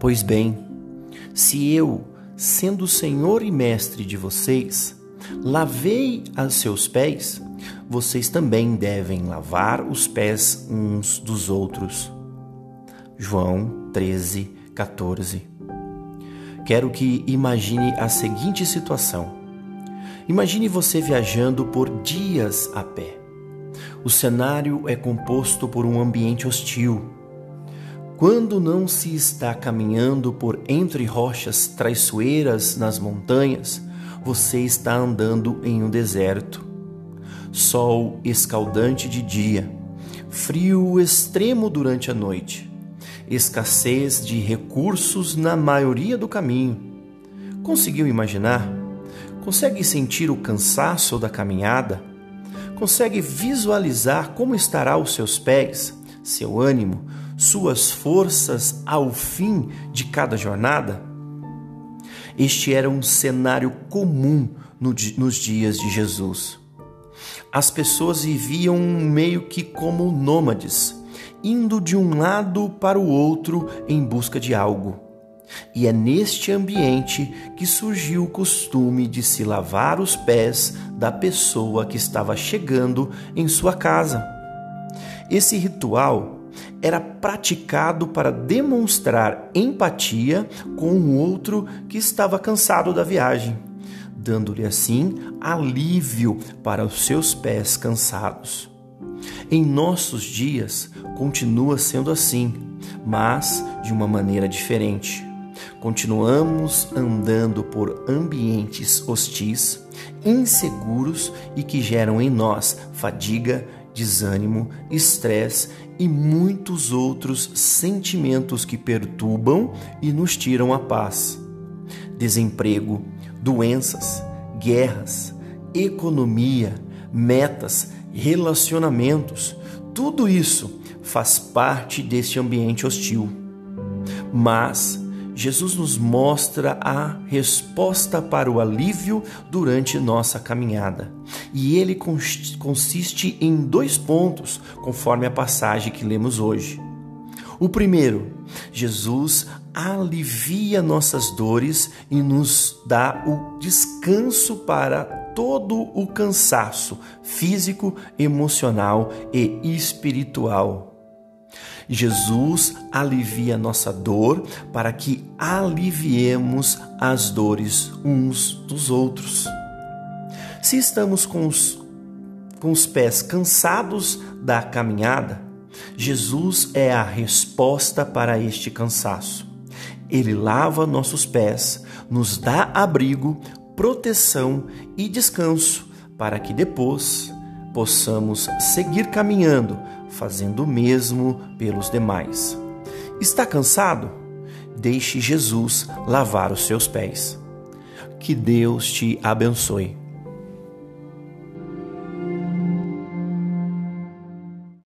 Pois bem, se eu, sendo Senhor e Mestre de vocês, lavei a seus pés, vocês também devem lavar os pés uns dos outros. João 13, 14. Quero que imagine a seguinte situação. Imagine você viajando por dias a pé. O cenário é composto por um ambiente hostil. Quando não se está caminhando por entre rochas traiçoeiras nas montanhas, você está andando em um deserto. Sol escaldante de dia, frio extremo durante a noite, escassez de recursos na maioria do caminho. Conseguiu imaginar? Consegue sentir o cansaço da caminhada? Consegue visualizar como estará os seus pés, seu ânimo, suas forças ao fim de cada jornada? Este era um cenário comum no, nos dias de Jesus. As pessoas viviam meio que como nômades, indo de um lado para o outro em busca de algo. E é neste ambiente que surgiu o costume de se lavar os pés da pessoa que estava chegando em sua casa. Esse ritual era praticado para demonstrar empatia com o outro que estava cansado da viagem, dando-lhe assim alívio para os seus pés cansados. Em nossos dias continua sendo assim, mas de uma maneira diferente. Continuamos andando por ambientes hostis, inseguros e que geram em nós fadiga, desânimo, estresse e muitos outros sentimentos que perturbam e nos tiram a paz. Desemprego, doenças, guerras, economia, metas, relacionamentos, tudo isso faz parte deste ambiente hostil. Mas Jesus nos mostra a resposta para o alívio durante nossa caminhada. E ele consiste em dois pontos, conforme a passagem que lemos hoje. O primeiro, Jesus alivia nossas dores e nos dá o descanso para todo o cansaço físico, emocional e espiritual Jesus alivia nossa dor para que aliviemos as dores uns dos outros. Se estamos com os, com os pés cansados da caminhada, Jesus é a resposta para este cansaço. Ele lava nossos pés, nos dá abrigo, proteção e descanso para que depois possamos seguir caminhando fazendo o mesmo pelos demais. Está cansado? Deixe Jesus lavar os seus pés. Que Deus te abençoe.